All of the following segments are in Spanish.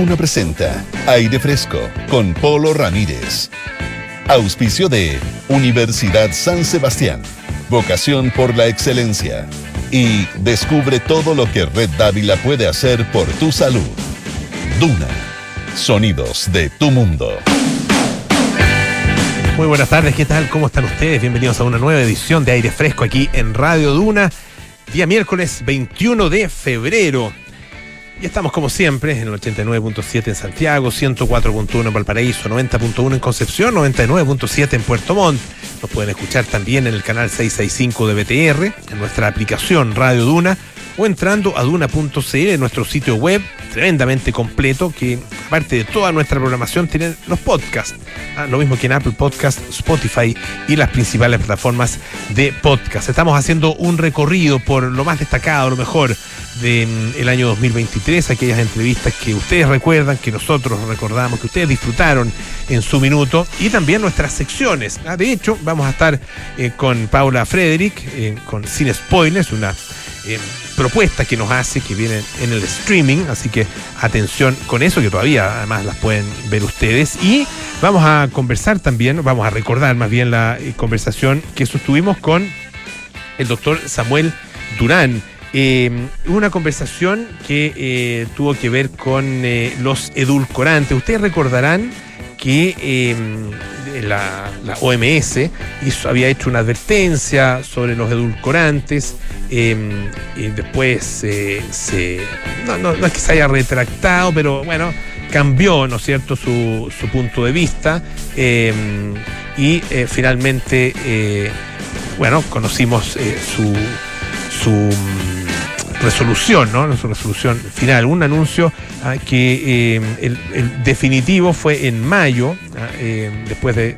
Duna presenta Aire Fresco con Polo Ramírez. Auspicio de Universidad San Sebastián. Vocación por la excelencia. Y descubre todo lo que Red Dávila puede hacer por tu salud. Duna. Sonidos de tu mundo. Muy buenas tardes, ¿qué tal? ¿Cómo están ustedes? Bienvenidos a una nueva edición de Aire Fresco aquí en Radio Duna. Día miércoles 21 de febrero. Y estamos como siempre en el 89.7 en Santiago, 104.1 en Valparaíso, 90.1 en Concepción, 99.7 en Puerto Montt. Nos pueden escuchar también en el canal 665 de BTR, en nuestra aplicación Radio Duna o entrando a duna.cl, nuestro sitio web tremendamente completo que aparte de toda nuestra programación tienen los podcasts. Ah, lo mismo que en Apple Podcast, Spotify y las principales plataformas de podcast. Estamos haciendo un recorrido por lo más destacado, lo mejor del mm, año 2023, aquellas entrevistas que ustedes recuerdan, que nosotros recordamos, que ustedes disfrutaron en su minuto y también nuestras secciones. Ah, de hecho, vamos a estar eh, con Paula Frederick, eh, con Sin Spoilers, una eh, propuesta que nos hace, que vienen en el streaming, así que atención con eso, que todavía además las pueden ver ustedes. Y vamos a conversar también, vamos a recordar más bien la conversación que sostuvimos con el doctor Samuel Durán eh, una conversación que eh, tuvo que ver con eh, los edulcorantes. Ustedes recordarán que eh, la, OMS hizo, había hecho una advertencia sobre los edulcorantes y después se, no, no, es que se haya retractado, pero bueno, cambió, ¿no es cierto?, su, su punto de vista y finalmente, bueno, conocimos su, su resolución, ¿no? Su resolución final, un anuncio ah, que eh, el, definitivo fue en mayo, ah, eh, después de,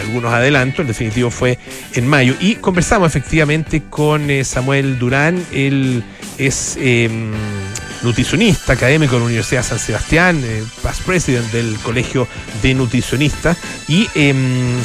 algunos adelantos, el definitivo fue en mayo. Y conversamos efectivamente con eh, Samuel Durán, él es em, nutricionista académico de la Universidad de San Sebastián, past president del Colegio de Nutricionistas, y em,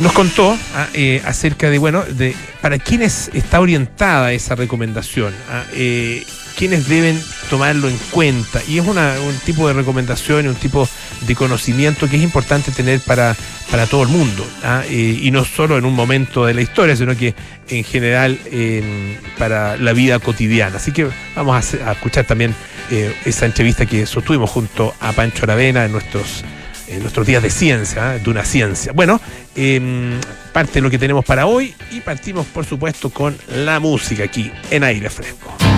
nos contó ah, eh, acerca de, bueno, de para quiénes está orientada esa recomendación, ah, eh, quiénes deben tomarlo en cuenta. Y es un tipo de recomendación un tipo de conocimiento que es importante tener para, para todo el mundo. Ah, eh, y no solo en un momento de la historia, sino que en general para la vida cotidiana. Así que vamos a, a escuchar también esa entrevista que sostuvimos junto a Pancho Aravena en nuestros en nuestros días de ciencia, ¿eh? de una ciencia. Bueno, em, parte lo que tenemos para hoy y partimos por supuesto con la música aquí en aire fresco.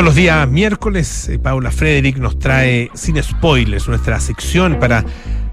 Todos los días miércoles, eh, Paula Frederick nos trae sin spoilers nuestra sección para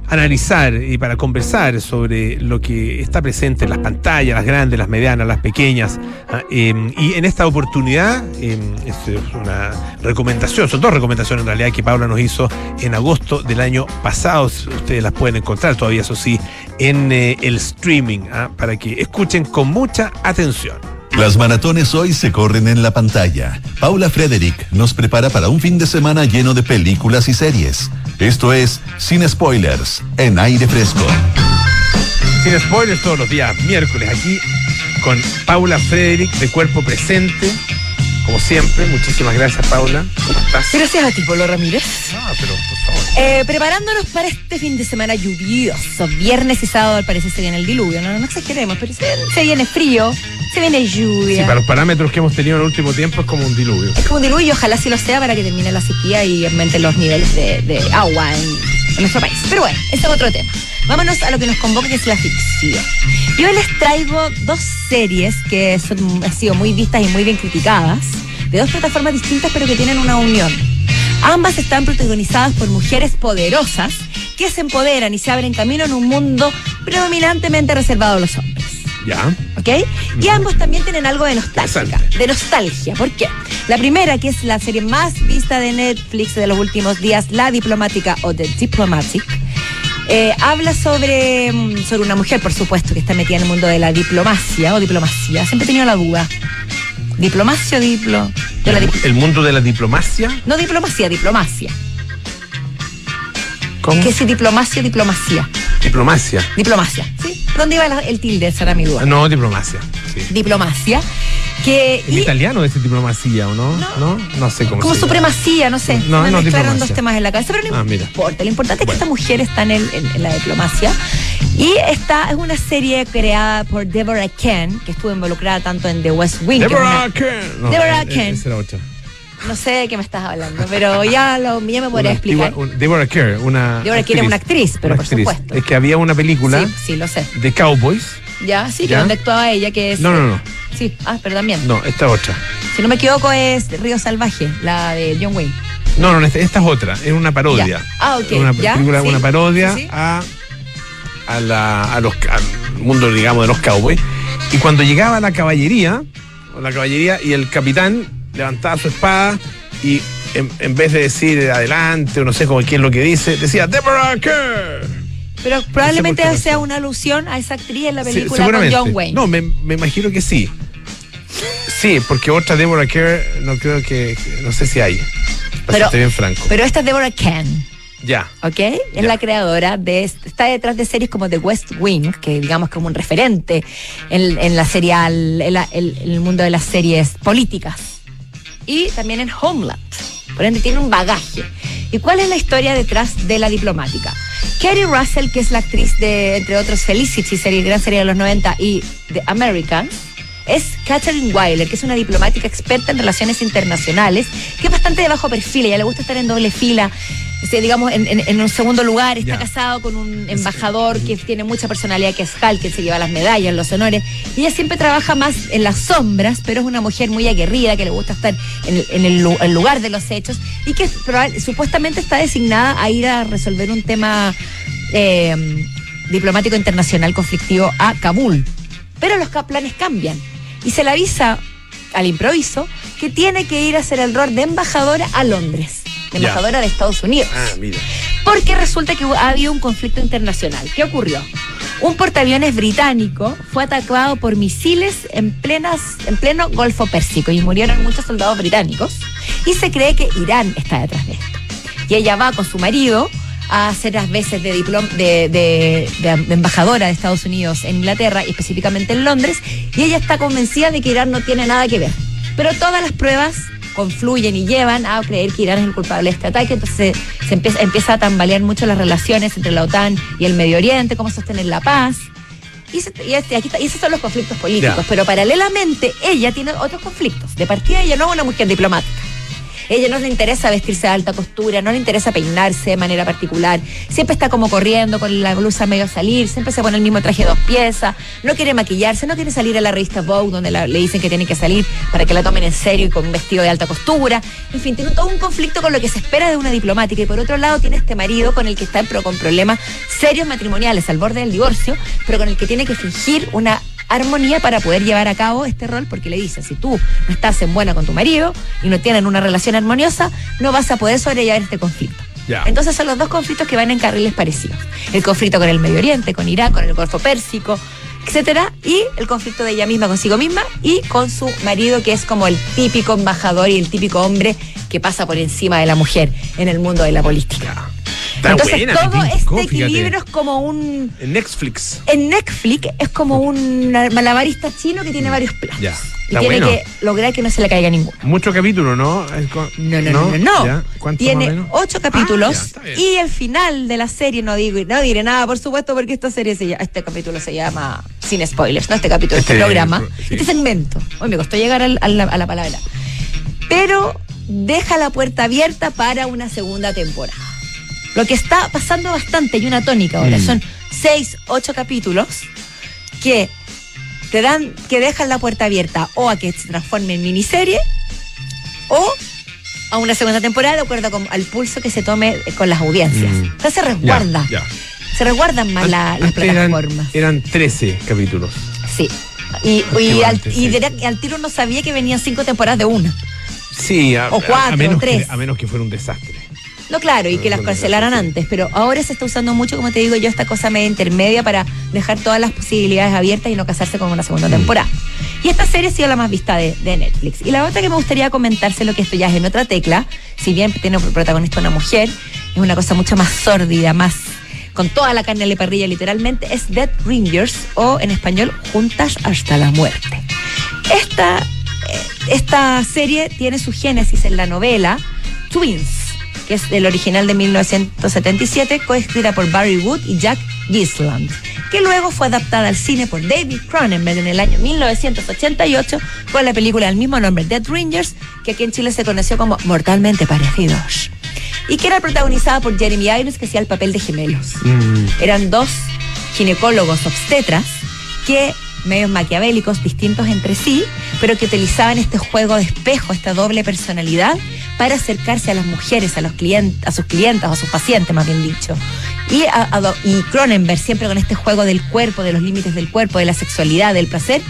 analizar y para conversar sobre lo que está presente en las pantallas, las grandes, las medianas, las pequeñas. ah, eh, y en esta oportunidad, esto es una recomendación, son dos recomendaciones en realidad que Paula nos hizo en agosto del año pasado. Ustedes las pueden encontrar todavía, eso sí, en eh, el streaming, ah, para que escuchen con mucha atención. Las maratones hoy se corren en la pantalla. Paula Frederick nos prepara para un fin de semana lleno de películas y series. Esto es Sin Spoilers, en aire fresco. Sin spoilers todos los días, miércoles, aquí con Paula Frederick de Cuerpo Presente. Como siempre, muchísimas gracias, Paula. ¿Cómo estás? Gracias a ti, Polo Ramírez. Ah, pero por favor. Eh, preparándonos para este fin de semana lluvioso. Viernes y sábado, al parecer, se viene el diluvio. No, no exageremos, pero se, se viene frío, se viene Sí, lluvia. para los parámetros que hemos tenido en el último tiempo es como un diluvio. Es como un diluvio, ojalá sí lo sea para que termine la sequía y aumenten los niveles de, de agua en, en nuestro país. Pero bueno, ese es otro tema. Vámonos a lo que nos convoca, que es la ficción. Yo les traigo dos series que son, han sido muy vistas y muy bien criticadas, de dos plataformas distintas, pero que tienen una unión. Ambas están protagonizadas por mujeres poderosas que se empoderan y se abren camino en un mundo predominantemente reservado a los hombres. ¿Ya? ¿Ok? Y ambos también tienen algo de nostalgia. De nostalgia. ¿Por qué? La primera, que es la serie más vista de Netflix de los últimos días, La Diplomática o The Diplomatic, eh, habla sobre, mm, sobre una mujer, por supuesto, que está metida en el mundo de la diplomacia o diplomacia. Siempre he tenido la duda. ¿Diplomacia o diplo? De la dip- El mundo de la diplomacia. no diplomacia, diplomacia. ¿Cómo? ¿Qué es diplomacia o diplomacia? Diplomacia. Diplomacia. ¿Dónde iba el tilde? Esa era mi duda. Ah, No, diplomacia. Sí. Diplomacia. Que, En y- italiano dice diplomacia, ¿o no? No. No, no sé cómo como se supremacía, no sé. No, me no, mezclaron dos temas en la cabeza, pero no Ah, mira. importa. Lo importante es que esta mujer está en, el- en- en la diplomacia. Y esta es una serie creada por Deborah Ken, que estuvo involucrada tanto en The West Wing. es Deborah Ken. No, Deborah eh, eh, Ken. No sé de qué me estás hablando, pero ya, lo, ya me podría explicar. un- Deborah Kerr, una. Deborah Kerr es una actriz, pero por supuesto. Es que había una película Sí, sí, lo sé. de Cowboys. Ya, sí, que donde actuaba ella, que es. No, no, no. Sí, ah, pero también. No, esta otra. Si no me equivoco, es Río Salvaje, la de John Wayne. No, no, esta, esta es otra. Es una parodia. Ya. Ah, ok, Una ya, película, sí, una parodia sí, a, a, la, a los, al mundo, digamos, de los cowboys. Y cuando llegaba la caballería, la caballería y el capitán levantaba su espada y en, en vez de decir adelante o no sé como quién lo que dice, decía Deborah Kerr. Pero probablemente sea una alusión a esa actriz en la película con John Wayne. No, me, me imagino que sí. Sí, porque otra Deborah Kerr no creo que, no sé si hay. Pero- bien franco. Pero esta es Deborah Cann. ya. ¿ok? Es la creadora de, está detrás de series como The West Wing, que digamos como un referente en, en la serial, en, la- en- en el mundo de las series políticas. Y también en Homeland. Por ende, tiene un bagaje. ¿Y cuál es la historia detrás de la diplomática? Kerry Russell, que es la actriz de, entre otros, Felicity, serie, gran serie de los 90, y The Americans, es Catherine Weiler, que es una diplomática experta en relaciones internacionales, que es bastante de bajo perfil, ella le gusta estar en doble fila, digamos, en, en- en un segundo lugar, está casado con un embajador que tiene mucha personalidad, que es Hal, que se lleva las medallas, los honores, y ella siempre trabaja más en las sombras, pero es una mujer muy aguerrida, que le gusta estar en, el- en el, lu- el lugar de los hechos, y que probable- supuestamente está designada a ir a resolver un tema eh, diplomático internacional conflictivo a Kabul. Pero los planes cambian y se le avisa al improviso que tiene que ir a hacer el rol de embajadora a Londres, embajadora de Estados Unidos. Ah, mira. Porque resulta que ha habido un conflicto internacional. ¿Qué ocurrió? Un portaaviones británico fue atacado por misiles en, plenas, en pleno Golfo Pérsico y murieron muchos soldados británicos. Y se cree que Irán está detrás de esto. Y ella va con su marido a hacer las veces de, diplom- de, de- de- de embajadora de Estados Unidos en Inglaterra y específicamente en Londres. Y ella está convencida de que Irán no tiene nada que ver. Pero todas las pruebas confluyen y llevan a creer que Irán es el culpable de este ataque, entonces se empieza, empieza a tambalear mucho las relaciones entre la OTAN y el Medio Oriente, cómo sostener la paz. Y, se- y este- aquí está- y esos son los conflictos políticos, pero paralelamente ella tiene otros conflictos. De partida ella no es una mujer diplomática. Ella no le interesa vestirse de alta costura, no le interesa peinarse de manera particular. Siempre está como corriendo con la blusa medio a salir, siempre se pone el mismo traje de dos piezas, no quiere maquillarse, no quiere salir a la revista Vogue donde le dicen que tiene que salir para que la tomen en serio y con un vestido de alta costura. En fin, tiene todo un conflicto con lo que se espera de una diplomática. Y por otro lado tiene este marido con el que está con problemas serios matrimoniales al borde del divorcio, pero con el que tiene que fingir una armonía para poder llevar a cabo este rol, porque le dice, si tú no estás en buena con tu marido y no tienen una relación armoniosa, no vas a poder sobrellevar este conflicto. Entonces son los dos conflictos que van en carriles parecidos. El conflicto con el Medio Oriente, con Irak, con el Golfo Pérsico, etcétera, y el conflicto de ella misma consigo misma y con su marido, que es como el típico embajador y el típico hombre que pasa por encima de la mujer en el mundo de la política. Está Entonces buena, todo me este fíjate. equilibrio es como un En Netflix. en Netflix es como un malabarista chino que tiene varios platos. Ya. Y tiene bueno. que lograr que no se le caiga ninguno. Mucho capítulo, ¿no? No, no, no, no, no. ¿Ya? ¿Cuánto más o Tiene ocho Ah, capítulos ya, bien. y el final de la serie no digo, no diré nada, por supuesto, porque esta serie se llama, este capítulo se llama sin spoilers, no este capítulo, este, Este- programa, sí. este segmento. Hoy me costó llegar al- a la, a la palabra. Pero deja la puerta abierta para una segunda temporada. Lo que está pasando bastante, y una tónica ahora, Mm. son seis, ocho capítulos que te dan, que dejan la puerta abierta o a que se transforme en miniserie o a una segunda temporada de acuerdo con, al pulso que se tome con las audiencias. Mm. O sea, se resguarda. ya. Se resguardan más la- las Antes eran- plataformas. Eran, 13 capítulos. Sí. Y, y, al, y al tiro no sabía que venían cinco temporadas de una. Sí, a, O cuatro, a menos tres. Que, a menos que fuera un desastre. No, claro, y que las cancelaran antes, pero ahora se está usando mucho, como te digo yo, esta cosa media intermedia para dejar todas las posibilidades abiertas y no casarse con una segunda temporada. Y esta serie ha sido la más vista de, de Netflix. Y la otra que me gustaría comentárselo, que esto ya es en otra tecla, si bien tiene por protagonista una mujer, es una cosa mucho más sórdida, más con toda la carne la parrilla literalmente, es Dead Ringers o en español Juntas hasta la muerte. Esta, eh, esta serie tiene su génesis en la novela Twins, que es el original de 1977, coescrita por Barry Wood y Jack Gisland, que luego fue adaptada al cine por David Cronenberg en el año 1988 con la película del mismo nombre, Dead Ringers, que aquí en Chile se conoció como Mortalmente Parecidos, y que era protagonizada por Jeremy Irons, que hacía el papel de gemelos. Eran dos ginecólogos obstetras que medios maquiavélicos distintos entre sí, pero que utilizaban este juego de espejo, esta doble personalidad para acercarse a las mujeres, a los clientes, a sus clientes, a sus pacientes, más bien dicho. Y, Cronenberg, siempre con este juego del cuerpo, de los límites del cuerpo, de la sexualidad, del placer,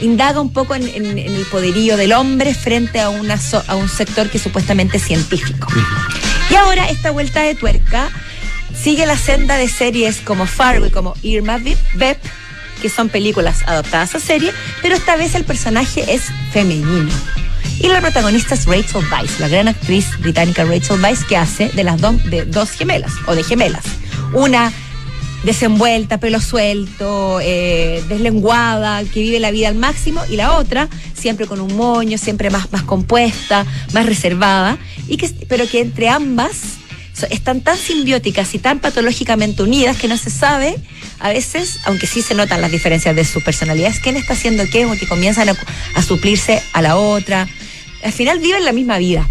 indaga un poco en, en- en el poderío del hombre frente a, a un sector que es supuestamente científico. Y ahora esta vuelta de tuerca sigue la senda de series como Fargo y como Irma Vep, que son películas adaptadas a serie, pero esta vez el personaje es femenino. Y la protagonista es Rachel Weisz, la gran actriz británica Rachel Weisz, que hace de las dos gemelas, o de gemelas. Una desenvuelta, pelo suelto, eh, deslenguada, que vive la vida al máximo, y la otra siempre con un moño, siempre más, más compuesta, más reservada, y que, pero que entre ambas están tan simbióticas y tan patológicamente unidas que no se sabe a veces, aunque sí se notan las diferencias de sus personalidades, quién está haciendo qué, o que comienzan a, suplirse a la otra. Al final viven la misma vida.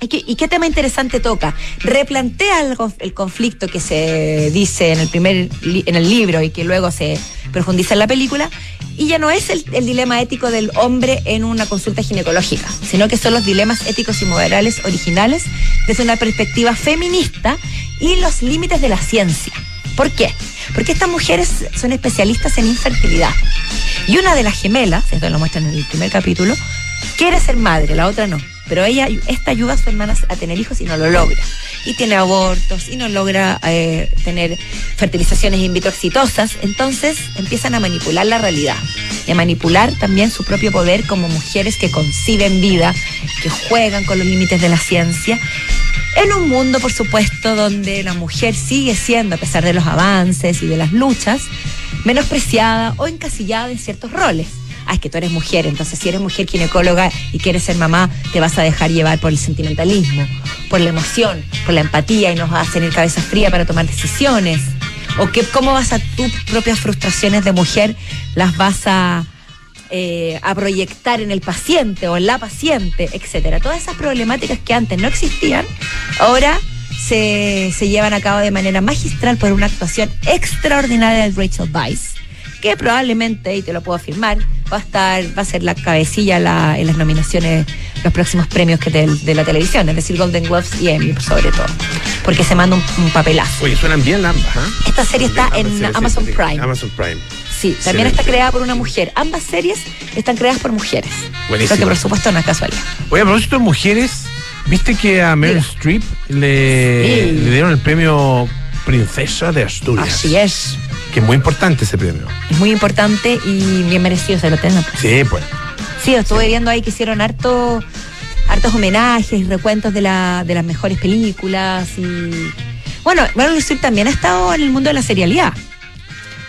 ¿Y qué, tema interesante toca? Replantea el, el conflicto que se dice en el primer en el libro y que luego se profundiza en la película. Y ya no es el dilema ético del hombre en una consulta ginecológica, sino que son los dilemas éticos y morales originales desde una perspectiva feminista y los límites de la ciencia. ¿Por qué? Porque estas mujeres son especialistas en infertilidad. Y una de las gemelas, esto lo muestran en el primer capítulo, quiere ser madre, la otra no. Pero ella, esta ayuda a su hermana a tener hijos y no lo logra. Y tiene abortos y no logra eh, tener fertilizaciones in vitro exitosas. Entonces empiezan a manipular la realidad. Y a manipular también su propio poder como mujeres que conciben vida, que juegan con los límites de la ciencia. En un mundo, por supuesto, donde la mujer sigue siendo, a pesar de los avances y de las luchas, menospreciada o encasillada en ciertos roles. Ah, es que tú eres mujer, entonces si eres mujer ginecóloga y quieres ser mamá, te vas a dejar llevar por el sentimentalismo, por la emoción, por la empatía y nos vas a tener cabeza fría para tomar decisiones. O que cómo vas a tus propias frustraciones de mujer, las vas a, eh, a proyectar en el paciente o en la paciente, etcétera. Todas esas problemáticas que antes no existían, ahora se, se llevan a cabo de manera magistral por una actuación extraordinaria de Rachel Weisz, que probablemente, y te lo puedo afirmar, va a estar, va a ser la cabecilla la- en las nominaciones, los próximos premios que de, la televisión, es decir, Golden Globes y Emmy, sobre todo, porque se manda un, un papelazo. Oye, suenan bien ambas, ¿ah? Esta serie está en Amazon Prime. Amazon Prime. Sí, también está creada por una mujer. Ambas series están creadas por mujeres. Buenísimo. Lo que por supuesto no es casualidad. Oye, a propósito de mujeres, ¿viste que a Meryl. Streep le, Sí. le dieron el premio Princesa de Asturias? Así es. Que es muy importante ese premio. Es muy importante y bien merecido se lo tengan. Sí, pues. Sí, estuve viendo ahí que hicieron harto, hartos homenajes y recuentos de, la, de las mejores películas y... Bueno, Meryl Streep también ha estado en el mundo de la serialidad.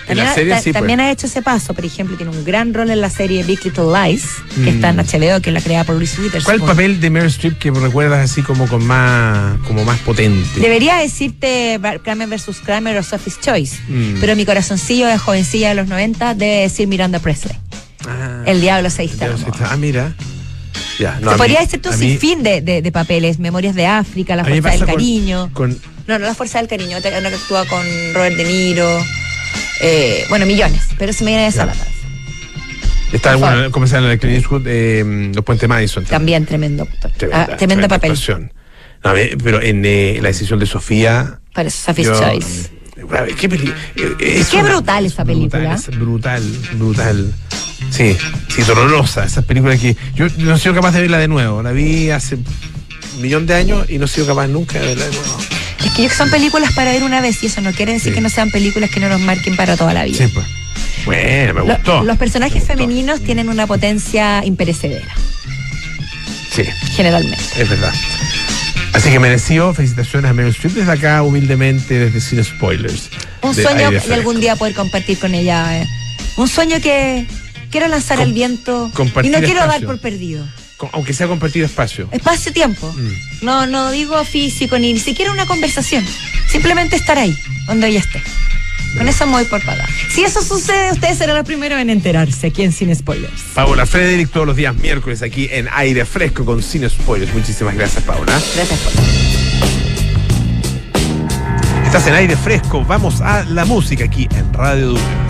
La También, ha- serie sí, pues. también ha hecho ese paso, por ejemplo, tiene un gran rol en la serie Big Little Lies, que Mm. está en HBO, que la creada por Reese Witherspoon. ¿Cuál papel de Meryl Streep que recuerdas así como con más, como más potente? Debería decirte Kramer vs. Kramer o Sophie's Choice, Mm. pero mi corazoncillo de jovencilla de los 90 debe decir Miranda Presley. Ah, El diablo se está- Ah, mira. Ya, no, Se podría mí- decir tú sin mí- fin de, de- de papeles, Memorias de África, La Fuerza del con- Cariño. Con, No, no La Fuerza del Cariño, otra una que actúa con Robert De Niro. Eh, bueno, millones, pero se me viene esa Ya. la cabeza. está bueno, llama en el Clint Eastwood, eh, Los Puentes Madison. También tremendo. Tremenda, Ah, papel. No, a pero en eh, la decisión de Sofía. Para Sophie's yo- Choice. A ver, qué peli- eh, es Qué una- brutal esa película. Brutal, brutal. Sí, sí, dolorosa. Esas películas que. Yo no he sido capaz de verla de nuevo. La vi hace un millón de años y no he sido capaz nunca de verla de nuevo. Que son películas para ver una vez y eso no quiere decir Sí. que no sean películas que no nos marquen para toda la vida. Sí, pues. Bueno, me gustó. los personajes gustó. femeninos tienen una potencia imperecedera, Sí, generalmente. es verdad. Así que merecido, felicitaciones a Meryl Streep desde acá, humildemente, desde Sin Spoilers. Un sueño de algún día poder compartir con ella. eh. Un sueño que quiero lanzar al viento y no quiero dar por perdido. Aunque sea compartido espacio. Espacio-tiempo. Mm. No, no digo físico ni, ni siquiera una conversación. Simplemente estar ahí, donde ella esté. Con eso me voy por paga. Si eso sucede, ustedes serán los primeros en enterarse aquí en Sin Spoilers. Paola Frederick todos los días miércoles aquí en Aire Fresco con Sin Spoilers. Muchísimas gracias, Paola. Gracias por Estás en Aire Fresco. Vamos a la música aquí en Radio Duna.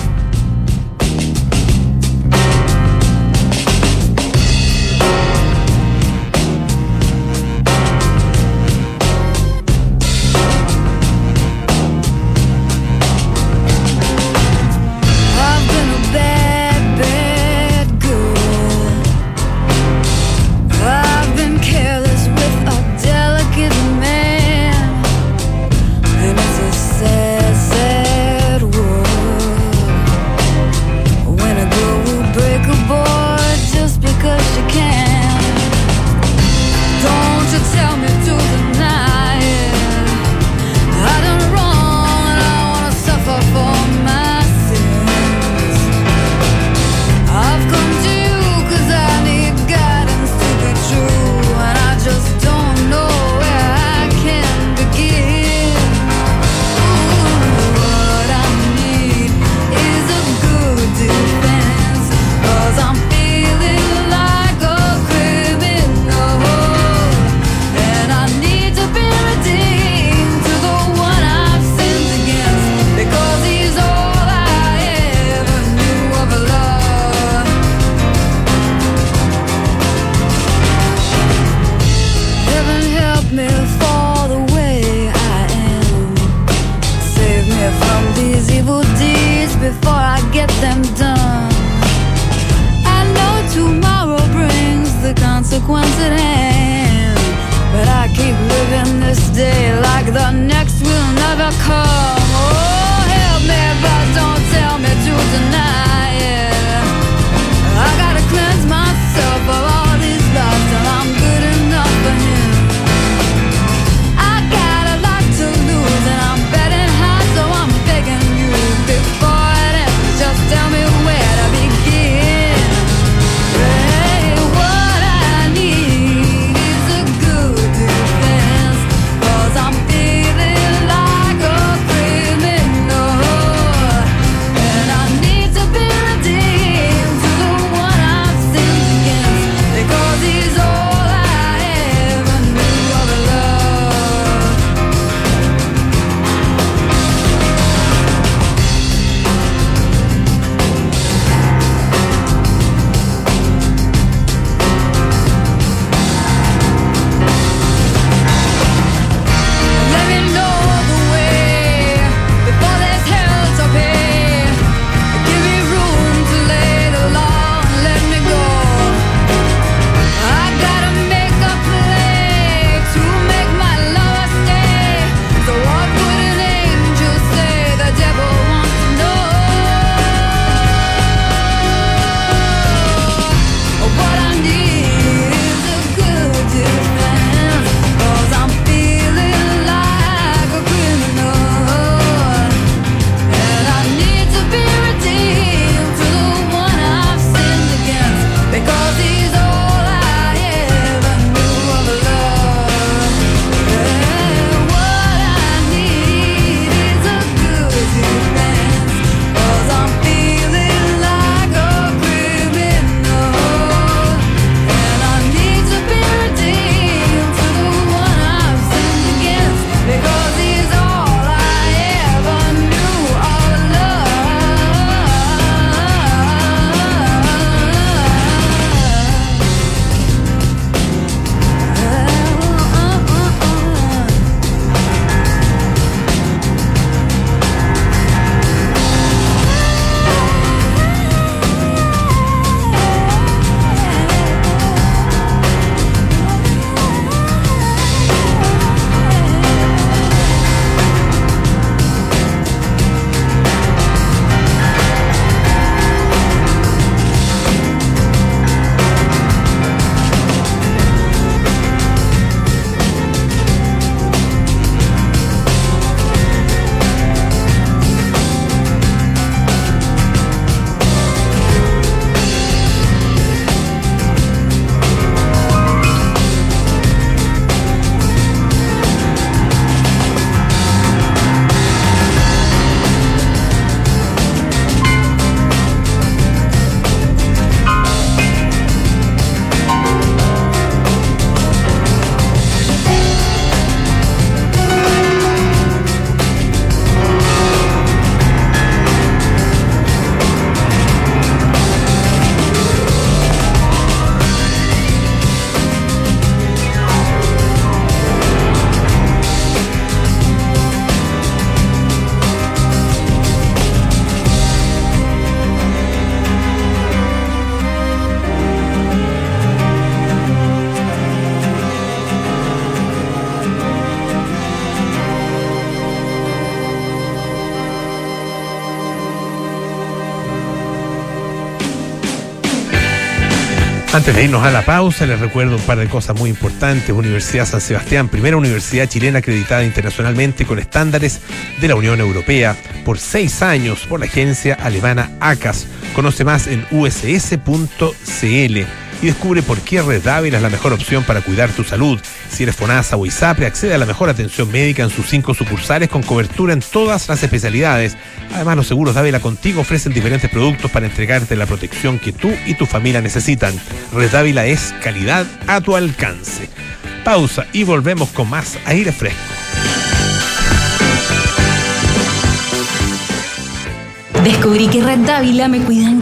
Antes de irnos a la pausa, les recuerdo un par de cosas muy importantes. Universidad San Sebastián, primera universidad chilena acreditada internacionalmente con estándares de la Unión Europea por seis años por la agencia alemana ACAS. Conoce más en uss.cl y descubre por qué Red Dávila es la mejor opción para cuidar tu salud. Si eres FONASA o ISAPRE, accede a la mejor atención médica en sus cinco sucursales con cobertura en todas las especialidades. Además, los seguros Dávila Contigo ofrecen diferentes productos para entregarte la protección que tú y tu familia necesitan. Red Dávila es calidad a tu alcance. Pausa y volvemos con más aire fresco. Descubrí que Red Dávila me cuidan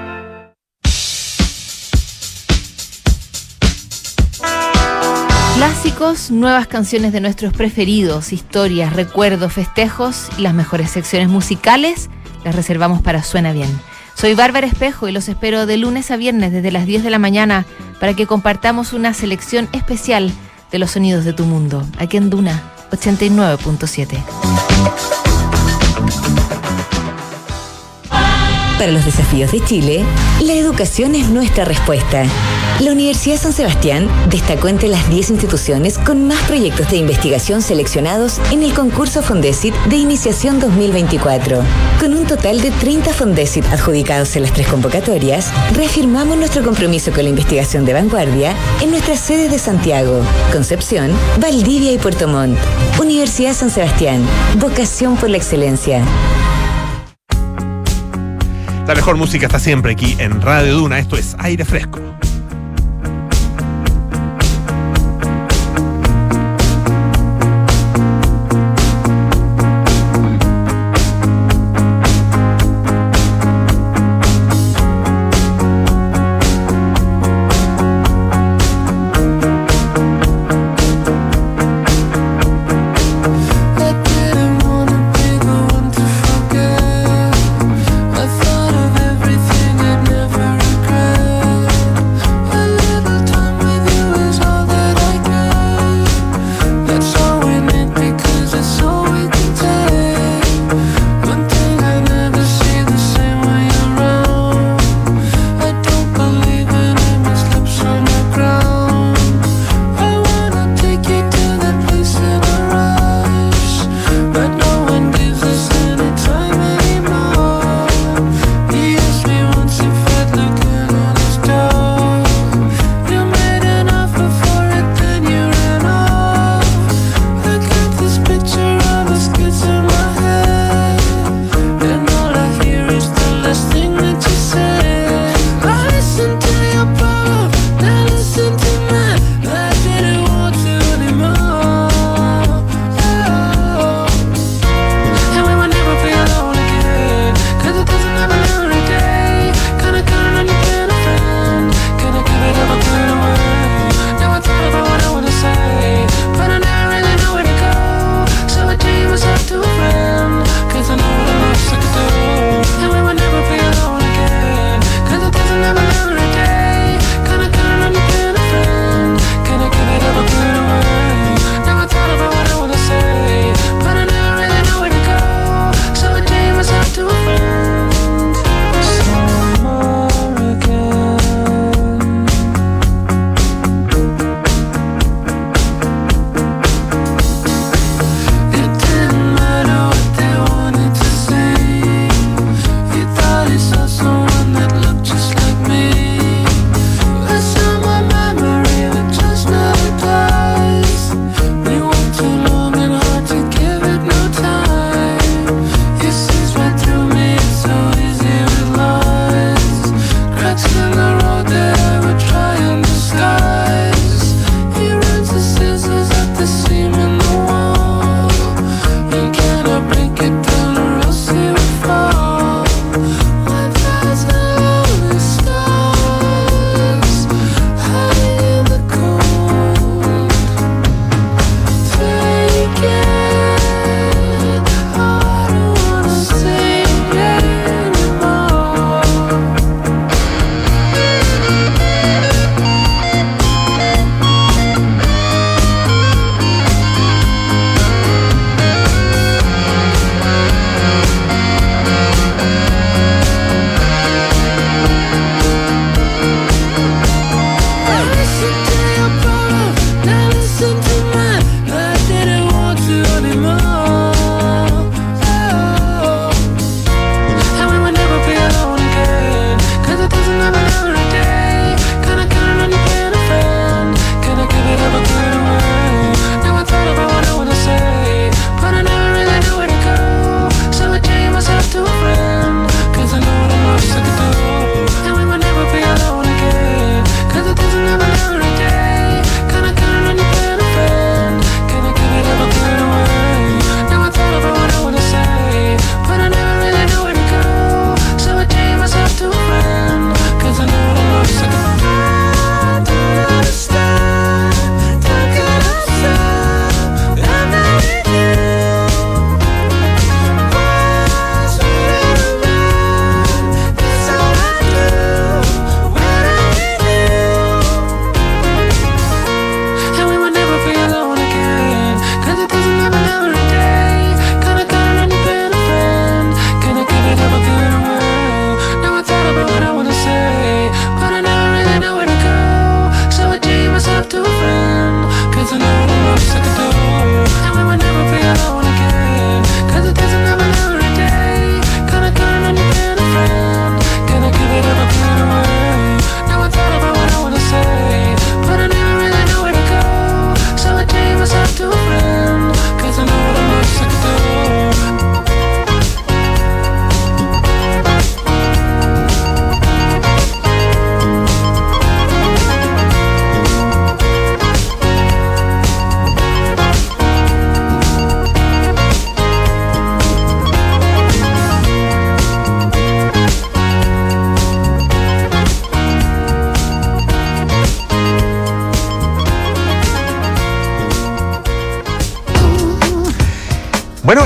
Clásicos, nuevas canciones de nuestros preferidos, historias, recuerdos, festejos y las mejores secciones musicales las reservamos para Suena Bien. Soy Bárbara Espejo y los espero de lunes a viernes desde las 10 de la mañana para que compartamos una selección especial de los sonidos de tu mundo, aquí en Duna 89.7. Para los desafíos de Chile, la educación es nuestra respuesta. La Universidad San Sebastián destacó entre las 10 instituciones con más proyectos de investigación seleccionados en el concurso Fondesit de Iniciación 2024. Con un total de 30 Fondesit adjudicados en las tres convocatorias, reafirmamos nuestro compromiso con la investigación de vanguardia en nuestras sedes de Santiago, Concepción, Valdivia y Puerto Montt. Universidad San Sebastián, vocación por la excelencia. La mejor música está siempre aquí en Radio Duna. Esto es Aire Fresco.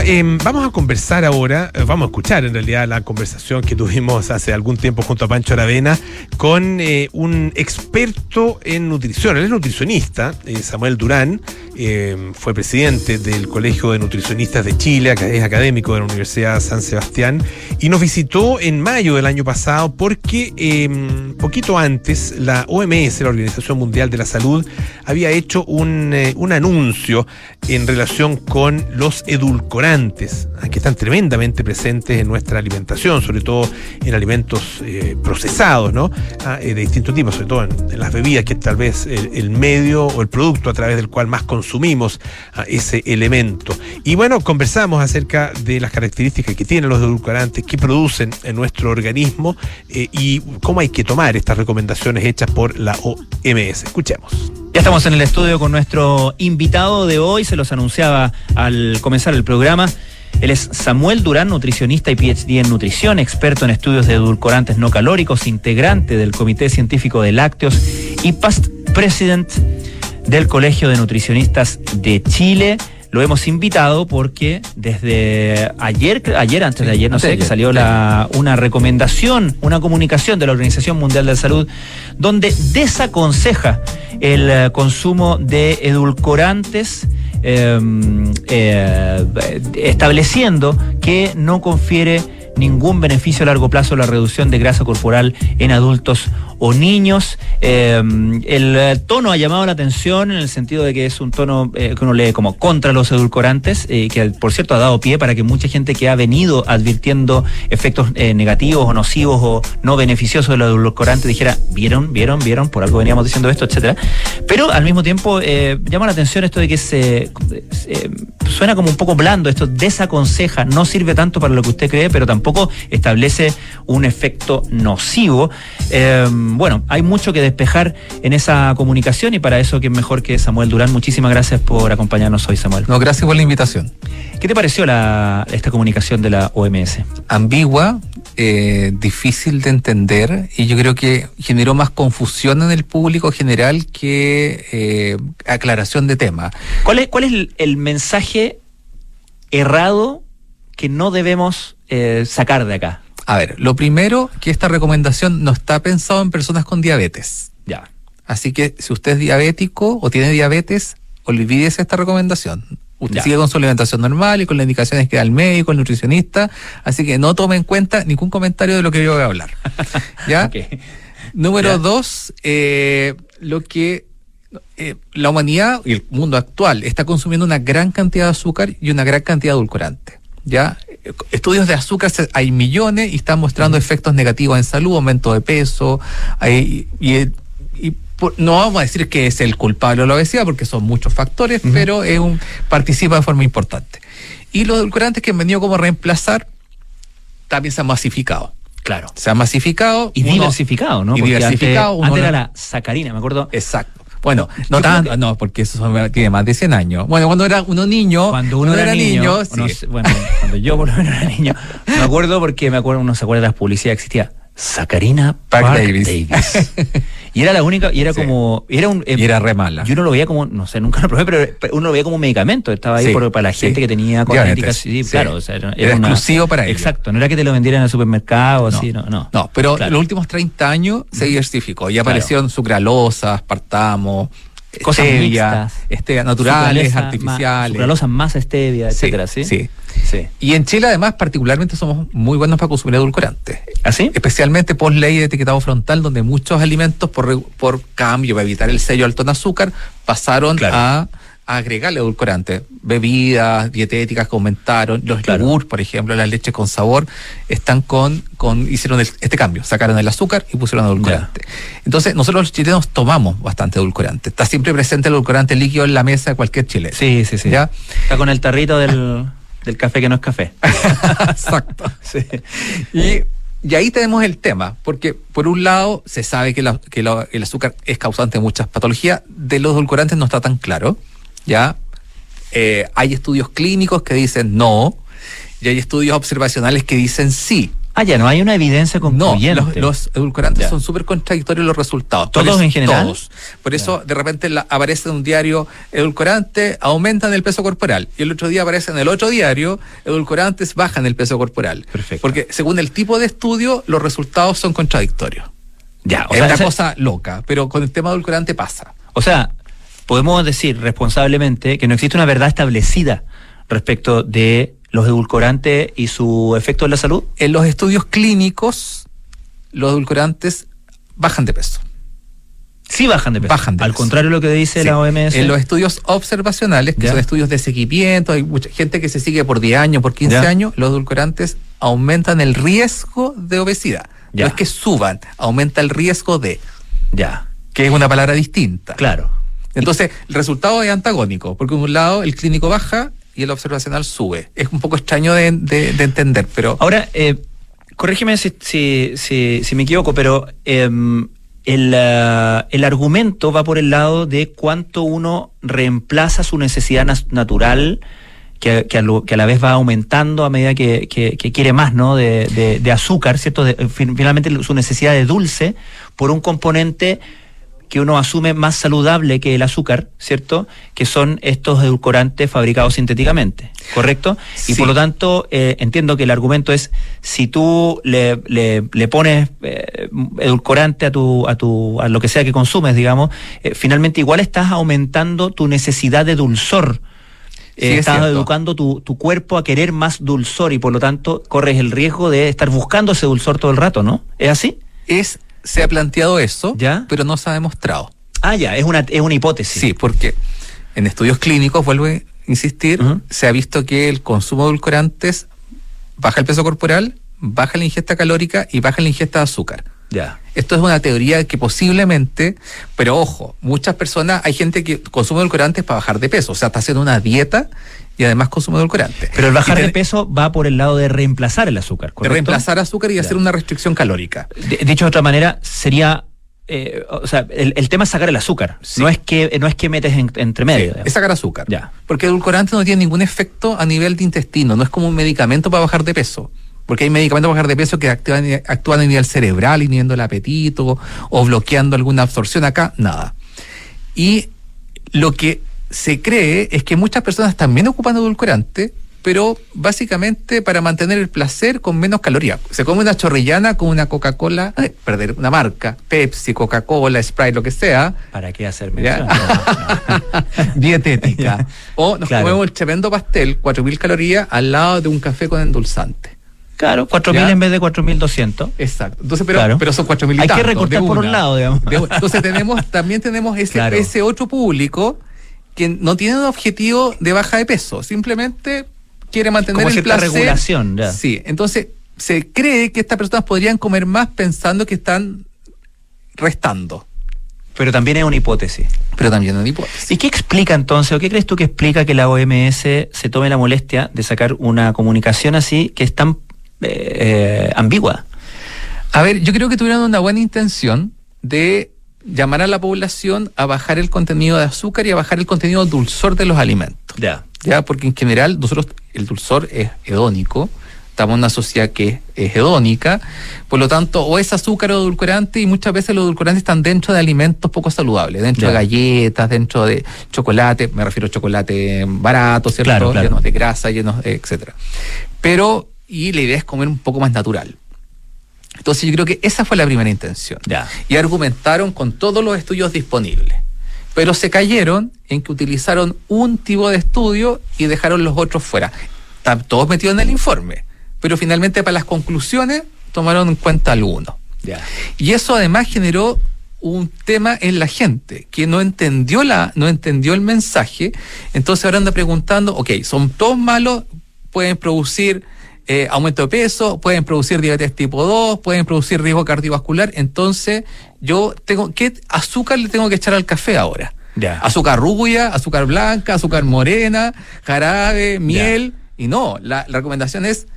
Eh, vamos a conversar ahora, eh, vamos a escuchar en realidad la conversación que tuvimos hace algún tiempo junto a Pancho Aravena con eh, un experto en nutrición. Él es nutricionista, eh, Samuel Durán, eh, fue presidente del Colegio de Nutricionistas de Chile, es académico de la Universidad San Sebastián, y nos visitó en mayo del año pasado porque eh, poquito antes la OMS, la Organización Mundial de la Salud, había hecho un, eh, un anuncio en relación con los edulcorantes, ah, que están tremendamente presentes en nuestra alimentación, sobre todo en alimentos eh, procesados, ¿no? Ah, de distintos tipos, sobre todo en, en las bebidas, que es tal vez el, el medio o el producto a través del cual más consumimos ah, ese elemento. Y bueno, conversamos acerca de las características que tienen los edulcorantes, qué producen en nuestro organismo eh, y cómo hay que tomar estas recomendaciones hechas por la OMS. Escuchemos. Ya estamos en el estudio con nuestro invitado de hoy, se los anunciaba al comenzar el programa. Él es Samuel Durán, nutricionista y PhD en nutrición, experto en estudios de edulcorantes no calóricos, integrante del Comité Científico de Lácteos y past president del Colegio de Nutricionistas de Chile. Lo hemos invitado porque desde ayer, ayer antes de ayer, no sé, que salió la, una recomendación, una comunicación de la Organización Mundial de la Salud, donde desaconseja el eh, consumo de edulcorantes, eh, eh, estableciendo que no confiere ningún beneficio a largo plazo la reducción de grasa corporal en adultos o niños. Eh, el eh, tono ha llamado la atención en el sentido de que es un tono eh, que uno lee como contra los edulcorantes, eh, que por cierto ha dado pie para que mucha gente que ha venido advirtiendo efectos eh, negativos o nocivos o no beneficiosos de los edulcorantes dijera, vieron, vieron, vieron, por algo veníamos diciendo esto, etcétera. Pero al mismo tiempo llama la atención esto de que se, suena como un poco blando, esto desaconseja, no sirve tanto para lo que usted cree, pero tampoco establece un efecto nocivo. Eh, bueno, hay mucho que despejar en esa comunicación y para eso que mejor que Samuel Durán. Muchísimas gracias por acompañarnos hoy, Samuel. No, gracias por la invitación. ¿Qué te pareció la, esta comunicación de la OMS? Ambigua, eh, difícil de entender y yo creo que generó más confusión en el público general que eh, aclaración de tema. ¿Cuál es, cuál es el, el mensaje errado que no debemos eh, sacar de acá? A ver, lo primero, que esta recomendación no está pensado en personas con diabetes. Ya. Así que si usted es diabético o tiene diabetes, olvídese esta recomendación. Usted Ya. sigue con su alimentación normal y con las indicaciones que da el médico, el nutricionista, así que no tome en cuenta ningún comentario de lo que yo voy a hablar. ¿Ya? Número Ya. dos, eh, lo que eh, la humanidad y el mundo actual está consumiendo una gran cantidad de azúcar y una gran cantidad de edulcorante. ¿Ya? Estudios de azúcar hay millones y están mostrando efectos negativos en salud, aumento de peso, hay- y, no vamos a decir que es el culpable de la obesidad porque son muchos factores, pero es un, participa de forma importante. Y los edulcorantes que han venido como reemplazar también se han masificado. Claro. Se han masificado Y uno- diversificado, ¿no? Y Porque diversificado. Antes, uno antes era la sacarina, me acuerdo. Exacto. Bueno, no tanto, que- no, porque eso son- tiene más de 100 años. Bueno, cuando era uno niño, Cuando uno era, niño, bueno, cuando yo por lo menos era niño, me acuerdo porque me acuerdo, uno se acuerda de las publicidades, existía Sacarina Park Park, Davis. Davis. y era la única, y era Sí. como, era un, eh, y era re mala. yo no lo veía como, no sé, nunca lo probé, pero uno lo veía como un medicamento, estaba ahí Sí, por- para la sí. gente que tenía Diabetes, sí, claro, o sea, era, Era una- exclusivo para ellos. Exacto, no era que te lo vendieran en el supermercado, no, así, no, no. No, pero Claro. los últimos 30 años se diversificó y Claro. aparecieron sucralosa, aspartamo, Cosas stevia, mixtas. stevia naturales, artificiales. más- Sucralosa más stevia, etcétera, ¿sí? sí. Sí. Y en Chile además particularmente somos muy buenos para consumir edulcorantes. ¿Así? Especialmente por ley de etiquetado frontal, donde muchos alimentos por, por cambio, para evitar el sello alto en azúcar, pasaron Claro. a, agregarle edulcorantes. Bebidas dietéticas que aumentaron, los Claro. yogur, por ejemplo, las leches con sabor, están con, con hicieron el- este cambio, sacaron el azúcar y pusieron edulcorante. Entonces, nosotros los chilenos tomamos bastante edulcorante. Está siempre presente el edulcorante líquido en la mesa de cualquier chileno. Sí, sí, sí. ¿Ya? Está con el tarrito del, del café que no es café. Exacto. Y, y ahí tenemos el tema, porque por un lado se sabe que, la- que la- el azúcar es causante de muchas patologías, de los edulcorantes no está tan claro, ¿ya? Eh, hay estudios clínicos que dicen no, y hay estudios observacionales que dicen sí. Ah, ya, no hay una evidencia No, concluyente. los, los edulcorantes Ya. son súper contradictorios los resultados. ¿Todos eso- en general? Todos. Por eso de repente la- aparece en un diario edulcorante, aumentan el peso corporal. Y el otro día aparece en el otro diario, edulcorantes bajan el peso corporal. Perfecto. Porque según el tipo de estudio, los resultados son contradictorios. Ya, o es sea, una cosa loca, pero con el tema edulcorante pasa. O sea, podemos decir responsablemente que no existe una verdad establecida respecto de los edulcorantes y su efecto en la salud. En los estudios clínicos, los edulcorantes bajan de peso. Sí bajan de peso. Bajan de Al peso. contrario de lo que dice Sí. la OMS. En los estudios observacionales, que son estudios de seguimiento, hay mucha gente que se sigue por 10 años, por 15 Ya. años, los edulcorantes aumentan el riesgo de obesidad. Ya. No es que suban, aumenta el riesgo de, Ya, que es una palabra distinta. claro. Entonces, el resultado es antagónico, porque en un lado el clínico baja y el observacional sube. Es un poco extraño de, de- de entender, pero Ahora, eh, corrígeme si, si, si, me equivoco, pero em, el, ah, el argumento va por el lado de cuánto uno reemplaza su necesidad natural, que, que a lo- que a la vez va aumentando a medida que, que- quiere más, ¿no? De, de- de azúcar, ¿cierto? De- fin- finalmente su necesidad de dulce por un componente que uno asume más saludable que el azúcar, ¿cierto? Que son estos edulcorantes fabricados sintéticamente, ¿correcto? Y por lo tanto, eh, entiendo que el argumento es, si tú le, le- le pones eh, edulcorante a tu, a tu, a lo que sea que consumes, digamos, eh, finalmente igual estás aumentando tu necesidad de dulzor. Sí, Eh, es estás educando tu, tu cuerpo a querer más dulzor y por lo tanto corres el riesgo de estar buscando ese dulzor todo el rato, ¿no? ¿Es así? es, se ha planteado eso, ¿Ya? pero no se ha demostrado. Ah, ya, es una, es una hipótesis. Sí, porque en estudios clínicos, vuelvo a insistir, se ha visto que el consumo de edulcorantes baja el peso corporal, baja la ingesta calórica y baja la ingesta de azúcar. Ya. Esto es una teoría que posiblemente, pero ojo, muchas personas, hay gente que consume edulcorantes para bajar de peso, o sea, está haciendo una dieta y además consume edulcorantes. Pero el bajar Y de ten- peso va por el lado de reemplazar el azúcar, de reemplazar azúcar y hacer una restricción calórica. De- dicho de otra manera, sería. eh, o sea, el, el tema es sacar el azúcar. Sí. No es que no es que metes en- entre medio. Es sacar azúcar. Ya. Porque el edulcorante no tiene ningún efecto a nivel de intestino, no es como un medicamento para bajar de peso. Porque hay medicamentos para bajar de peso que actúan, actúan a nivel cerebral, inhibiendo el apetito o bloqueando alguna absorción. Acá, nada. Y lo que se cree es que muchas personas también ocupan edulcorante, pero básicamente para mantener el placer con menos calorías. Se come una chorrillana con una Coca-Cola, perder una marca, Pepsi, Coca-Cola, Sprite, lo que sea, ¿Para qué hacer mención? dietética. o nos Claro. comemos el tremendo pastel, 4.000 calorías, al lado de un café con endulzante. claro, 4.000 Ya. en vez de 4.200. Exacto. Entonces, pero, Claro. pero son 4.000 y Hay que tantos, recortar por un lado, digamos. De. Entonces tenemos, también tenemos ese, Claro. ese otro público que no tiene un objetivo de baja de peso, simplemente quiere mantener Como el placer. regulación, ya. Sí, entonces se cree que estas personas podrían comer más pensando que están restando, Pero también es una hipótesis. pero también una hipótesis. ¿Y qué explica entonces, o qué crees tú que explica que la OMS se tome la molestia de sacar una comunicación así que es tan eh, eh, ambigua? A ver, yo creo que tuvieron una buena intención de llamar a la población a bajar el contenido de azúcar y a bajar el contenido dulzor de los alimentos. Ya. Ya, porque en general nosotros el dulzor es hedónico, estamos en una sociedad que es hedónica, por lo tanto, o es azúcar o edulcorante, y muchas veces los edulcorantes están dentro de alimentos poco saludables, dentro de galletas, dentro de chocolate, me refiero a chocolate barato, ¿cierto? Claro, claro. Llenos de grasa, llenos, de etcétera. Pero, y la idea es comer un poco más natural. Entonces yo creo que esa fue la primera intención. Ya. Y argumentaron con todos los estudios disponibles. Pero se cayeron en que utilizaron un tipo de estudio y dejaron los otros fuera. Están todos metidos en el informe. Pero finalmente para las conclusiones tomaron en cuenta alguno. Ya. Y eso además generó un tema en la gente que no entendió la no entendió el mensaje entonces ahora anda preguntando ok son todos malos pueden producir eh, aumento de peso pueden producir diabetes tipo 2 pueden producir riesgo cardiovascular entonces yo tengo qué azúcar le tengo que echar al café ahora Ya. azúcar rubia azúcar blanca azúcar morena jarabe miel y no la, la recomendación es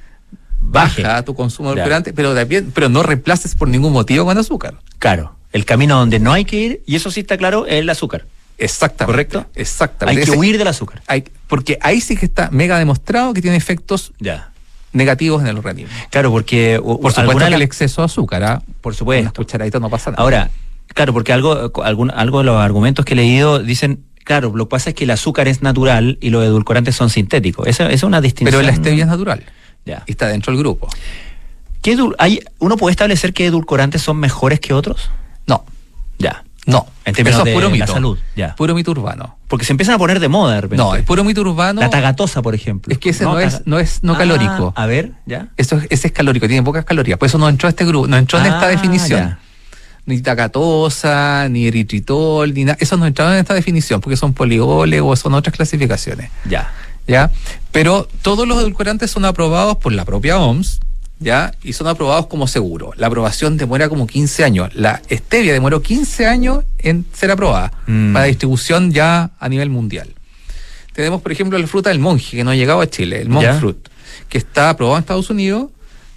Baje. baja tu consumo de edulcorante, pero también, pero no reemplaces por ningún motivo con azúcar. Claro. El camino donde no hay que ir, y eso sí está claro, es el azúcar. Exactamente. ¿Correcto? Exactamente. Hay que huir del azúcar. hay- porque ahí sí que está mega demostrado que tiene efectos Ya. Negativos en el organismo. Claro, porque o- Por supuesto que el las- exceso de azúcar, ¿ah? por supuesto. cucharaditas no pasa nada. Ahora, claro, porque algo, algún, algo de los argumentos que he leído dicen, claro, lo que pasa es que el azúcar es natural y los edulcorantes son sintéticos. Esa, esa es una distinción. pero la stevia es natural Ya. y está dentro del grupo. ¿Qué hay, ¿Uno puede establecer que edulcorantes son mejores que otros? No, Ya. No. En términos Eso de es puro la mito. salud, ya. Puro mito urbano. Porque se empiezan a poner de moda de repente. No, es puro mito urbano. La tagatosa, por ejemplo. Es que ese no, es, no es no Ah, calórico. A ver, ya. Ese es calórico, tiene pocas calorías. Por eso no entró a este grupo, no entró en esta Ah, definición. ya. Ni tacatosa, ni eritritol, ni nada. Eso no entraron en esta definición porque son poligoles o son otras clasificaciones. Ya. ¿Ya? Pero todos los edulcorantes son aprobados por la propia OMS, ¿ya? Y son aprobados como seguro. La aprobación demora como 15 años. La stevia demoró 15 años en ser aprobada Mm. para distribución ya a nivel mundial. Tenemos, por ejemplo, la fruta del monje, que no ha llegado a Chile, el monk Ya. fruit, que está aprobado en Estados Unidos,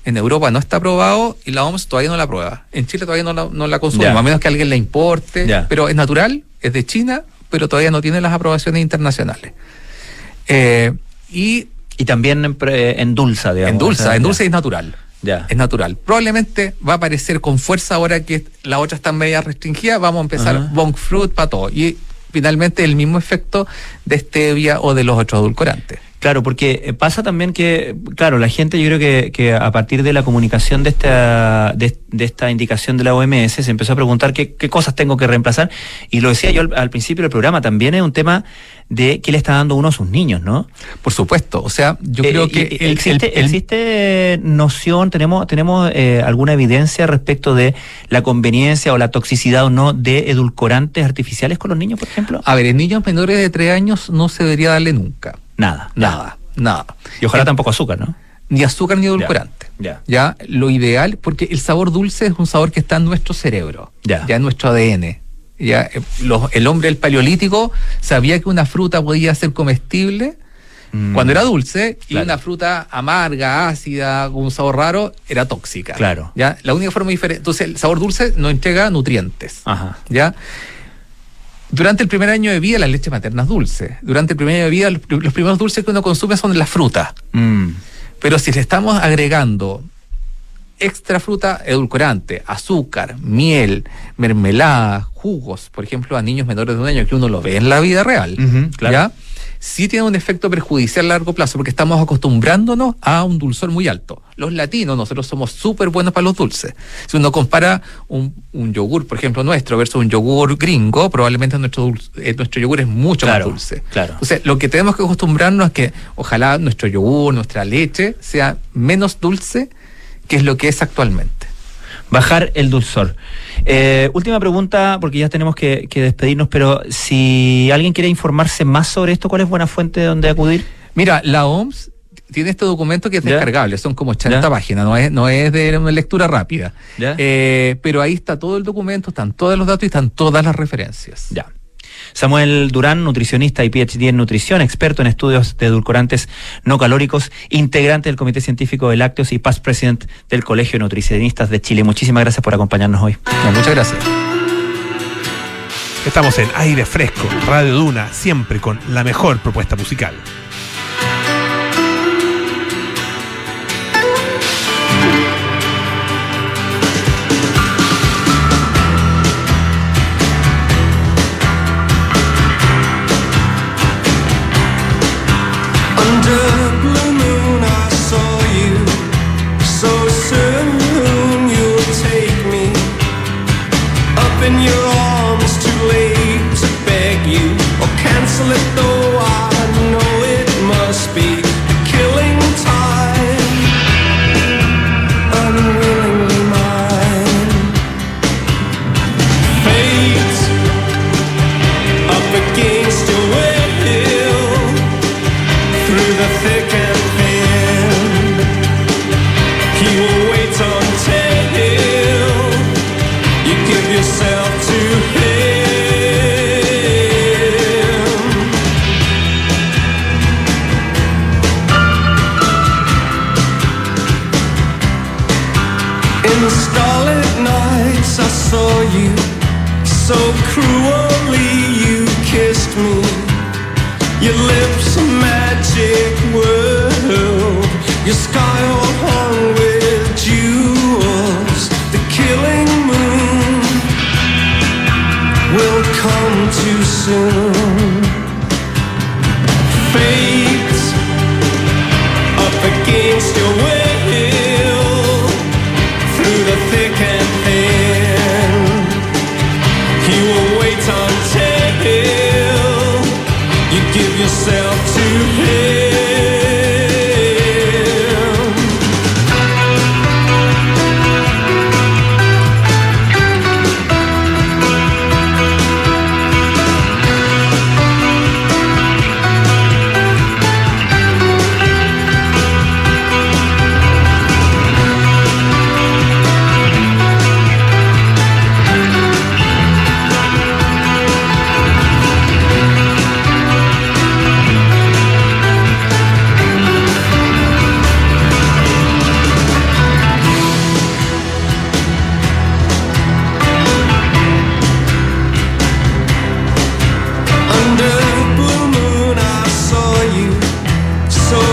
en Europa no está aprobado y la OMS todavía no la aprueba. En Chile todavía no la, no la consumimos, a menos que alguien la importe, Ya. pero es natural, es de China, pero todavía no tiene las aprobaciones internacionales. Eh, y Y también en, en dulza, digamos. en dulce, o sea, en ya. dulce es natural. Ya. Es natural. Probablemente va a aparecer con fuerza ahora que la otra está media restringida, vamos a empezar Ajá. monk fruit para todo. Y finalmente el mismo efecto de stevia o de los otros edulcorantes. Claro, porque eh, pasa también que, claro, la gente yo creo que, que a partir de la comunicación de esta, de, de esta indicación de la OMS se empezó a preguntar qué, qué cosas tengo que reemplazar. Y lo decía yo al, al principio del programa, también es un tema de qué le está dando uno a sus niños, ¿no? Por supuesto. O sea, yo Eh, creo y- que el- existe, el- existe noción, tenemos, tenemos eh, alguna evidencia respecto de la conveniencia o la toxicidad o no de edulcorantes artificiales con los niños, por ejemplo. A ver, en niños menores de 3 años no se debería darle nunca. Nada, Nada, nada. Y ojalá Eh, tampoco azúcar, ¿no? Ni azúcar ni edulcorante. Ya. Ya, lo ideal, porque el sabor dulce es un sabor que está en nuestro cerebro, Ya. en nuestro ADN. Ya, eh, los- el hombre del paleolítico sabía que una fruta podía ser comestible Mm. cuando era dulce y una fruta amarga, ácida, con un sabor raro, era tóxica. Claro. Ya, la única forma diferente. Entonces, el sabor dulce no entrega nutrientes. Ajá. ¿Ya? Durante el primer año de vida, la leche materna es dulce. Durante el primer año de vida, los, pri- los primeros dulces que uno consume son las frutas. Mm. Pero si le estamos agregando extra fruta edulcorante, azúcar, miel, mermelada, jugos, por ejemplo, a niños menores de un año que uno lo ve en la vida real, claro. ¿ya? Sí tiene un efecto perjudicial a largo plazo porque estamos acostumbrándonos a un dulzor muy alto. Los latinos, nosotros somos súper buenos para los dulces. Si uno compara un, un yogur, por ejemplo, nuestro versus un yogur gringo, probablemente nuestro, dulce- eh, nuestro yogur es mucho Claro, más dulce. claro. O sea, lo que tenemos que acostumbrarnos es que ojalá nuestro yogur, nuestra leche sea menos dulce que es lo que es actualmente. Bajar el dulzor. Eh, última pregunta, porque ya tenemos que, que despedirnos, pero si alguien quiere informarse más sobre esto, ¿cuál es buena fuente donde acudir? Mira, la OMS tiene este documento que es descargable, son como 80 Ya. páginas, no es, no es de una lectura rápida. Eh, pero ahí está todo el documento, están todos los datos y están todas las referencias. Ya. Samuel Durán, nutricionista y PhD en nutrición, experto en estudios de edulcorantes no calóricos, integrante del Comité Científico de Lácteos y past president del Colegio de Nutricionistas de Chile. Muchísimas gracias por acompañarnos hoy. No, muchas gracias. Estamos en aire fresco, Radio Duna, siempre con la mejor propuesta musical.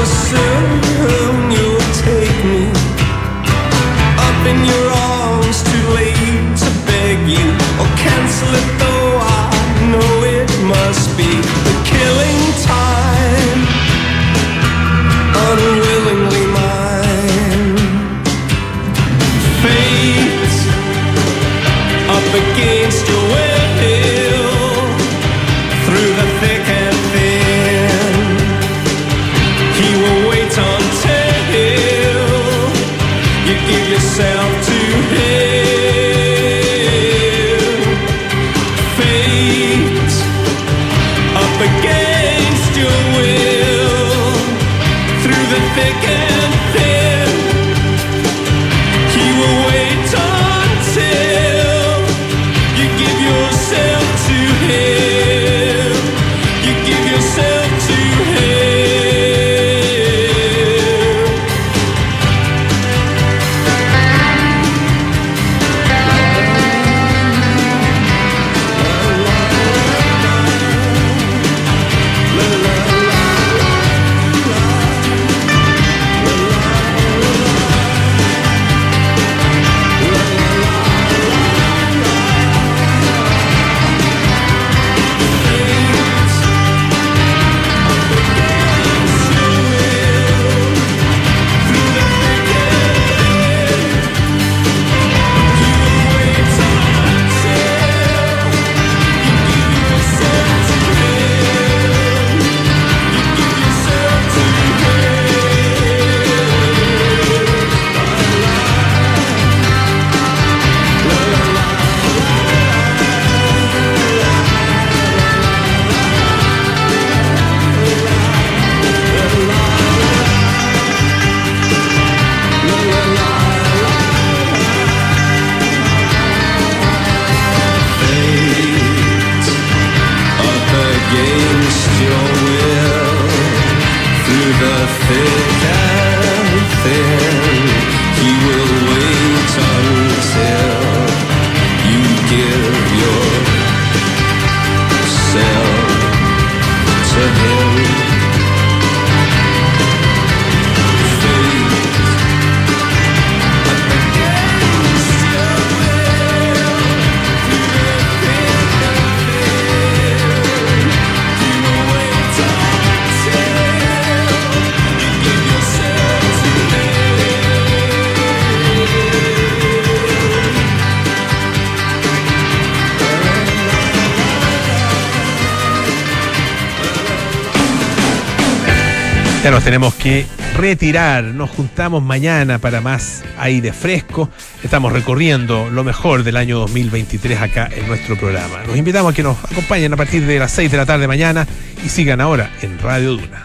sướng hương nos tenemos que retirar. Nos juntamos mañana para más aire fresco. Estamos recorriendo lo mejor del año 2023 acá en nuestro programa. Los invitamos a que nos acompañen a partir de las 6 de la tarde mañana y sigan ahora en Radio Duna.